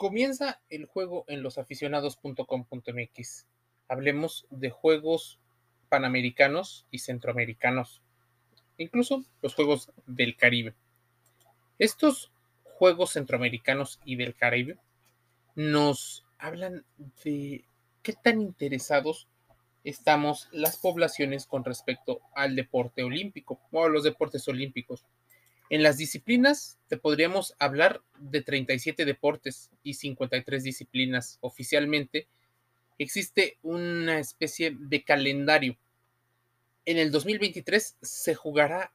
Comienza el juego en losaficionados.com.mx. Hablemos de juegos panamericanos y centroamericanos, incluso los juegos del Caribe. Estos juegos centroamericanos y del Caribe nos hablan de qué tan interesados estamos las poblaciones con respecto al deporte olímpico o a los deportes olímpicos. En las disciplinas te podríamos hablar de 37 deportes y 53 disciplinas oficialmente. Existe una especie de calendario. En el 2023 se jugará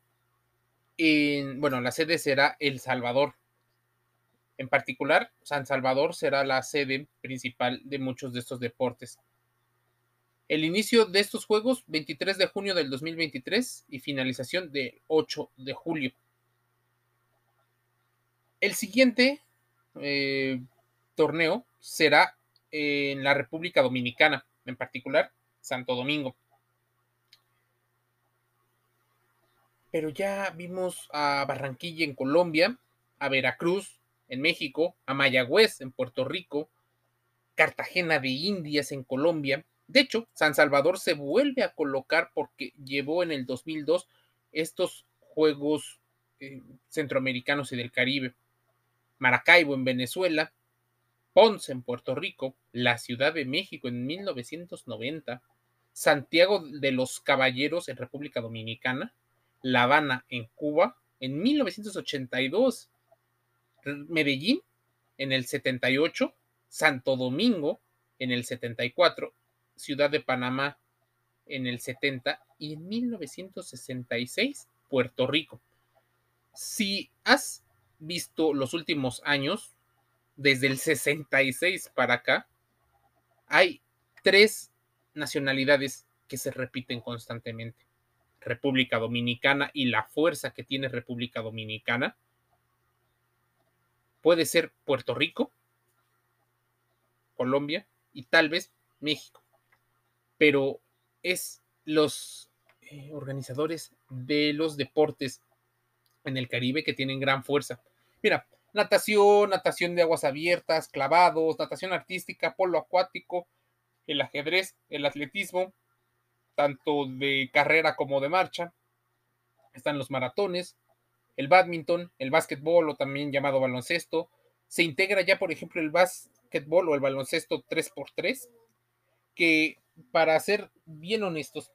en, bueno, la sede será El Salvador. En particular, San Salvador será la sede principal de muchos de estos deportes. El inicio de estos juegos, 23 de junio del 2023 y finalización del 8 de julio. El siguiente eh, torneo será en la República Dominicana, en particular Santo Domingo. Pero ya vimos a Barranquilla en Colombia, a Veracruz en México, a Mayagüez en Puerto Rico, Cartagena de Indias en Colombia. De hecho, San Salvador se vuelve a colocar porque llevó en el 2002 estos Juegos eh, Centroamericanos y del Caribe. Maracaibo en Venezuela, Ponce en Puerto Rico, la Ciudad de México en 1990, Santiago de los Caballeros en República Dominicana, La Habana en Cuba en 1982, Medellín en el 78, Santo Domingo en el 74, Ciudad de Panamá en el 70 y en 1966 Puerto Rico. Si has visto los últimos años, desde el 66 para acá, hay tres nacionalidades que se repiten constantemente. República Dominicana y la fuerza que tiene República Dominicana. Puede ser Puerto Rico, Colombia y tal vez México. Pero es los eh, organizadores de los deportes en el Caribe que tienen gran fuerza. Mira, natación, natación de aguas abiertas, clavados, natación artística, polo acuático, el ajedrez, el atletismo, tanto de carrera como de marcha. Están los maratones, el badminton, el básquetbol o también llamado baloncesto. Se integra ya, por ejemplo, el básquetbol o el baloncesto 3x3, que para ser bien honestos,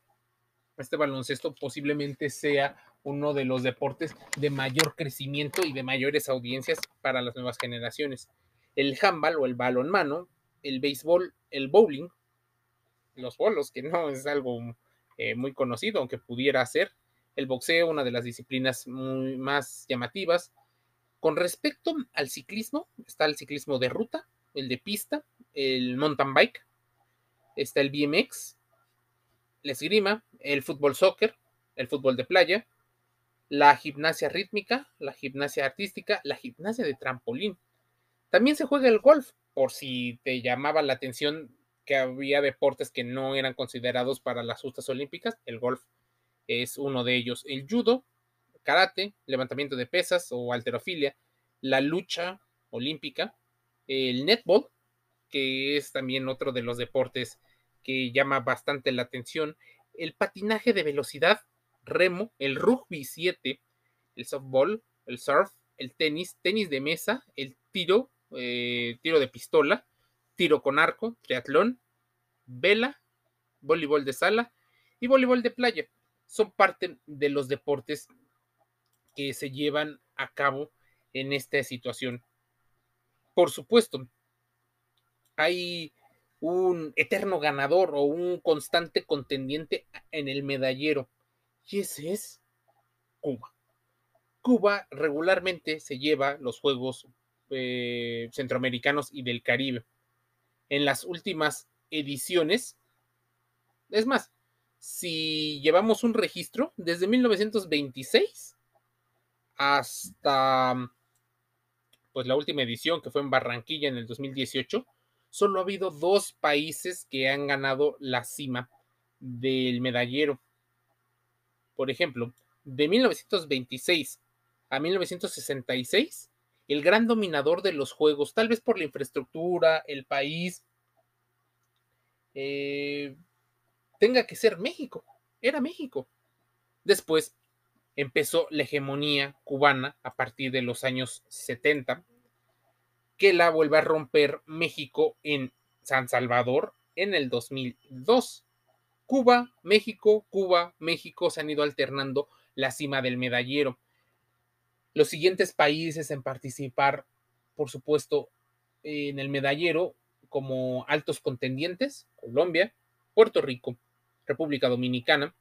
este baloncesto posiblemente sea uno de los deportes de mayor crecimiento y de mayores audiencias para las nuevas generaciones. El handball o el balonmano, el béisbol, el bowling, los bolos, que no es algo eh, muy conocido, aunque pudiera ser, el boxeo, una de las disciplinas muy más llamativas. Con respecto al ciclismo, está el ciclismo de ruta, el de pista, el mountain bike, está el BMX, el esgrima, el fútbol soccer, el fútbol de playa, la gimnasia rítmica, la gimnasia artística, la gimnasia de trampolín. También se juega el golf, por si te llamaba la atención que había deportes que no eran considerados para las justas olímpicas, el golf es uno de ellos. El judo, karate, levantamiento de pesas o alterofilia, la lucha olímpica, el netball, que es también otro de los deportes que llama bastante la atención, el patinaje de velocidad, remo, el rugby 7, el softball, el surf, el tenis, tenis de mesa, el tiro, eh, tiro de pistola, tiro con arco, triatlón, vela, voleibol de sala y voleibol de playa. Son parte de los deportes que se llevan a cabo en esta situación. Por supuesto, hay un eterno ganador o un constante contendiente en el medallero y ese es Cuba. Cuba regularmente se lleva los Juegos eh, Centroamericanos y del Caribe. En las últimas ediciones, es más, si llevamos un registro desde 1926 hasta pues la última edición que fue en Barranquilla en el 2018, solo ha habido dos países que han ganado la cima del medallero por ejemplo, de 1926 a 1966, el gran dominador de los juegos, tal vez por la infraestructura, el país, eh, tenga que ser México. Era México. Después empezó la hegemonía cubana a partir de los años 70, que la vuelve a romper México en San Salvador en el 2002. Cuba, México, Cuba, México se han ido alternando la cima del medallero. Los siguientes países en participar, por supuesto, en el medallero como altos contendientes, Colombia, Puerto Rico, República Dominicana,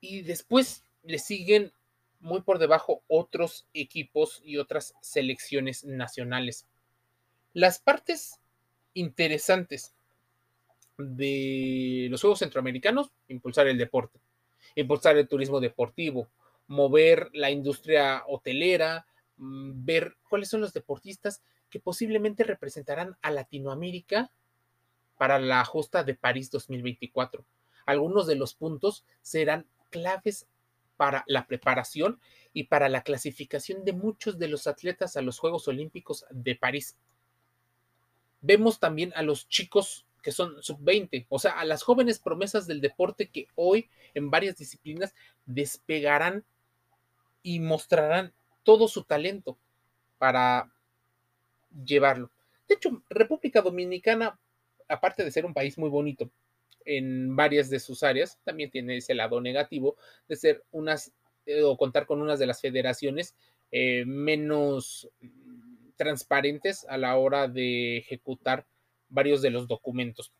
y después le siguen muy por debajo otros equipos y otras selecciones nacionales. Las partes interesantes de los Juegos Centroamericanos, impulsar el deporte, impulsar el turismo deportivo, mover la industria hotelera, mm, ver cuáles son los deportistas que posiblemente representarán a Latinoamérica para la justa de París 2024. Algunos de los puntos serán claves para la preparación y para la clasificación de muchos de los atletas a los Juegos Olímpicos de París. Vemos también a los chicos que son sub-20, o sea, a las jóvenes promesas del deporte que hoy en varias disciplinas despegarán y mostrarán todo su talento para llevarlo. De hecho, República Dominicana, aparte de ser un país muy bonito en varias de sus áreas, también tiene ese lado negativo de ser unas eh, o contar con unas de las federaciones eh, menos transparentes a la hora de ejecutar varios de los documentos,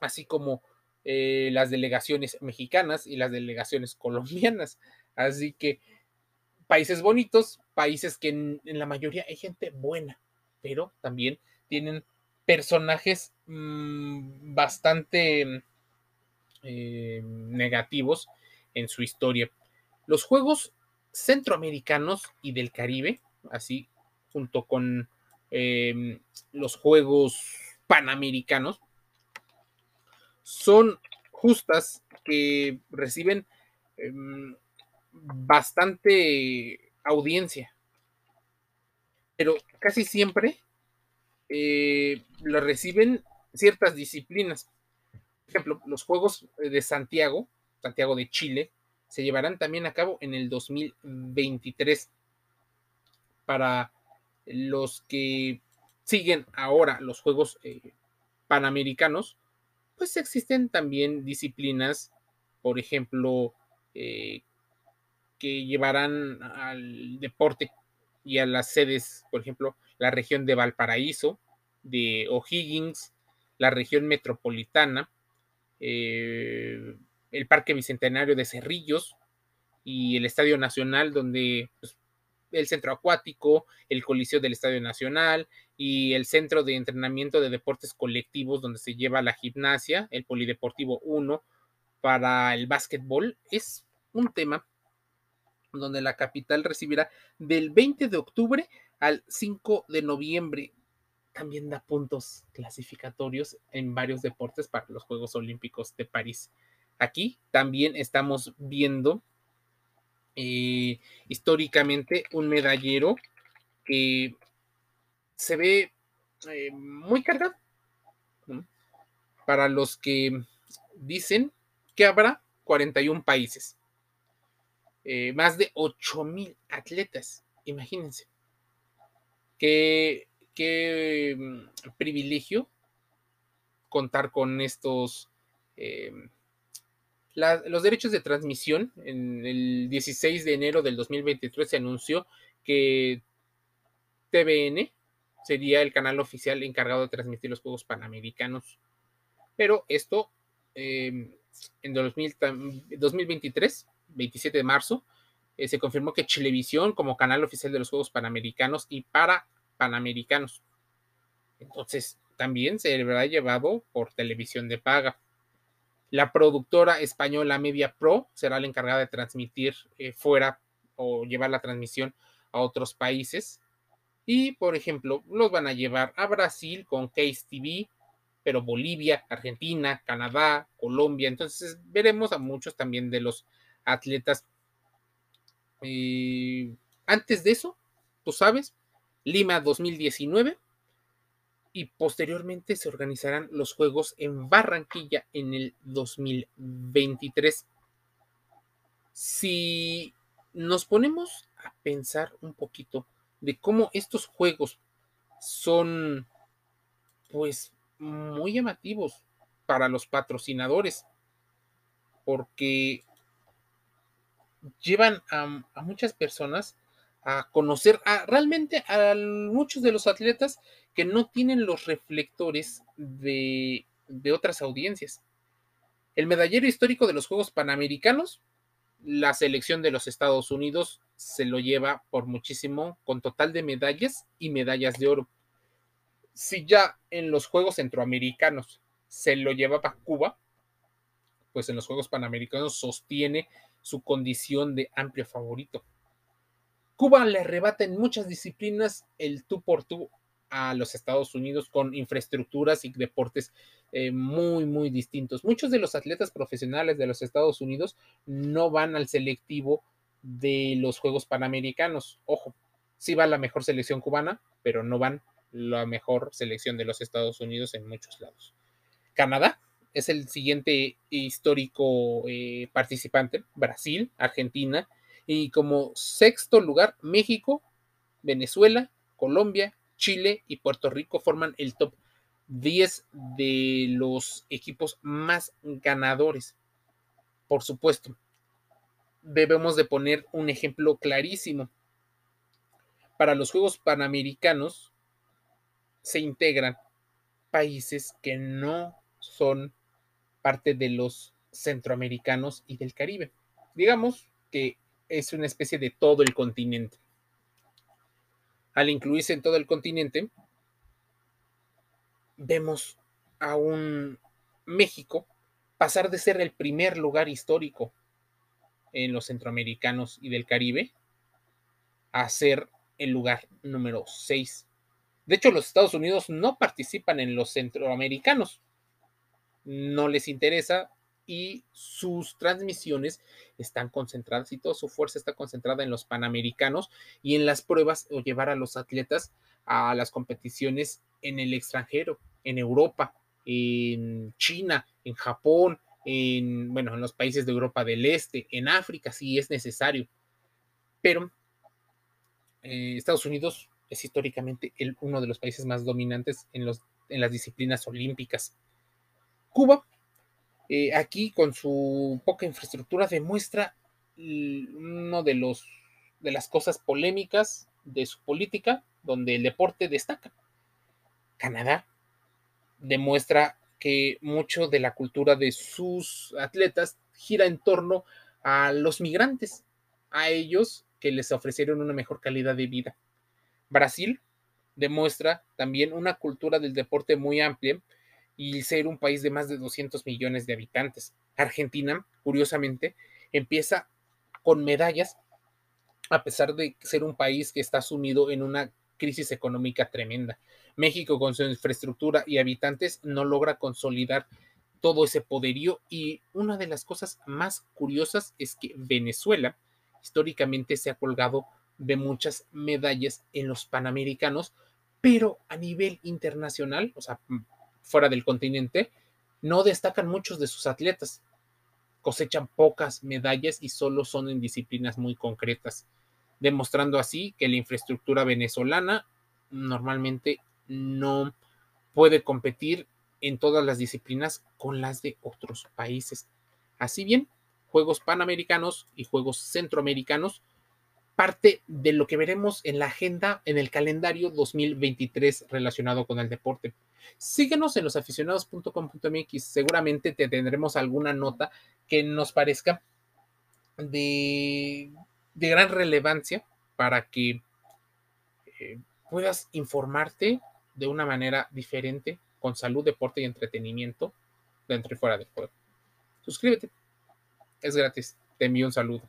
así como eh, las delegaciones mexicanas y las delegaciones colombianas. Así que países bonitos, países que en, la mayoría hay gente buena, pero también tienen personajes mm, bastante eh, negativos en su historia. Los juegos centroamericanos y del Caribe, así junto con em, los juegos panamericanos, son justas que reciben em, bastante audiencia, pero casi siempre eh, reciben ciertas disciplinas. Por ejemplo, los Juegos de Santiago, Santiago de Chile, se llevarán también a cabo en el 2023 para los que siguen ahora los Juegos eh, Panamericanos, pues existen también disciplinas, por ejemplo, eh, que llevarán al deporte y a las sedes, por ejemplo, la región de Valparaíso, de O'Higgins, la región metropolitana, eh, el Parque Bicentenario de Cerrillos y el Estadio Nacional, donde pues, el centro acuático, el coliseo del Estadio Nacional y el centro de entrenamiento de deportes colectivos donde se lleva la gimnasia, el Polideportivo 1 para el básquetbol, es un tema donde la capital recibirá del 20 de octubre al 5 de noviembre. También da puntos clasificatorios en varios deportes para los Juegos Olímpicos de París. Aquí también estamos viendo eh, históricamente un medallero que se ve eh, muy cargado. Para los que dicen que habrá 41 países, eh, más de 8 mil atletas, imagínense. Qué, qué mm, privilegio contar con estos los derechos de transmisión, en el 16 de enero del 2023 se anunció que TVN sería el canal oficial encargado de transmitir los Juegos Panamericanos. Pero esto em, en 2023, 27 de marzo, eh, se confirmó que Chilevisión como canal oficial de los Juegos Panamericanos y para Panamericanos. Entonces, también se habrá llevado por televisión de paga. La productora española Media Pro será la encargada de transmitir eh, fuera o llevar la transmisión a otros países. Y, por ejemplo, los van a llevar a Brasil con Case TV, pero Bolivia, Argentina, Canadá, Colombia. Entonces veremos a muchos también de los atletas. Eh, antes de eso, tú sabes, Lima 2019 y posteriormente se organizarán los Juegos en Barranquilla en el 2023. Si nos ponemos a pensar un poquito de cómo estos juegos son pues muy llamativos para los patrocinadores porque llevan a, muchas personas a conocer a, realmente a muchos de los atletas que no tienen los reflectores de, otras audiencias. El medallero histórico de los Juegos Panamericanos, la selección de los Estados Unidos se lo lleva por muchísimo, con total de medallas y medallas de oro. Si ya en los Juegos Centroamericanos se lo llevaba Cuba, pues en los Juegos Panamericanos sostiene su condición de amplio favorito. Cuba le arrebata en muchas disciplinas el tú por tú a los Estados Unidos con infraestructuras y deportes eh, muy, muy distintos. Muchos de los atletas profesionales de los Estados Unidos no van al selectivo de los Juegos Panamericanos. Ojo, sí va la mejor selección cubana, pero no van la mejor selección de los Estados Unidos en muchos lados. Canadá es el siguiente histórico eh, participante, Brasil, Argentina, y como sexto lugar, México, Venezuela, Colombia, Chile y Puerto Rico forman el top 10 de los equipos más ganadores. Por supuesto, debemos de poner un ejemplo clarísimo. Para los Juegos Panamericanos se integran países que no son parte de los centroamericanos y del Caribe. Digamos que es una especie de todo el continente. Al incluirse en todo el continente, vemos a un México pasar de ser el primer lugar histórico en los centroamericanos y del Caribe a ser el lugar número 6. De hecho, los Estados Unidos no participan en los centroamericanos. No les interesa y sus transmisiones están concentradas y toda su fuerza está concentrada en los panamericanos y en las pruebas o llevar a los atletas a las competiciones en el extranjero, en Europa, en China, en Japón, en, bueno, en los países de Europa del Este, en África, si es necesario. Pero eh, Estados Unidos es históricamente el, uno de los países más dominantes en, los, en las disciplinas olímpicas. Cuba, eh, aquí con su poca infraestructura, demuestra uno de los de las cosas polémicas de su política, donde el deporte destaca. Canadá demuestra que mucho de la cultura de sus atletas gira en torno a los migrantes, a ellos que les ofrecieron una mejor calidad de vida. Brasil demuestra también una cultura del deporte muy amplia y ser un país de más de 200 millones de habitantes. Argentina, curiosamente, empieza con medallas a pesar de ser un país que está sumido en una crisis económica tremenda. México con su infraestructura y habitantes no logra consolidar todo ese poderío y una de las cosas más curiosas es que Venezuela históricamente se ha colgado de muchas medallas en los Panamericanos, pero a nivel internacional, o sea, fuera del continente, no destacan muchos de sus atletas. Cosechan pocas medallas y solo son en disciplinas muy concretas, demostrando así que la infraestructura venezolana normalmente no puede competir en todas las disciplinas con las de otros países. Así bien, Juegos Panamericanos y Juegos Centroamericanos, parte de lo que veremos en la agenda, en el calendario 2023 relacionado con el deporte. Síguenos en losaficionados.com.mx, seguramente te tendremos alguna nota que nos parezca de, de gran relevancia para que eh, puedas informarte de una manera diferente con salud, deporte y entretenimiento dentro y fuera del juego. Suscríbete, es gratis. Te envío un saludo.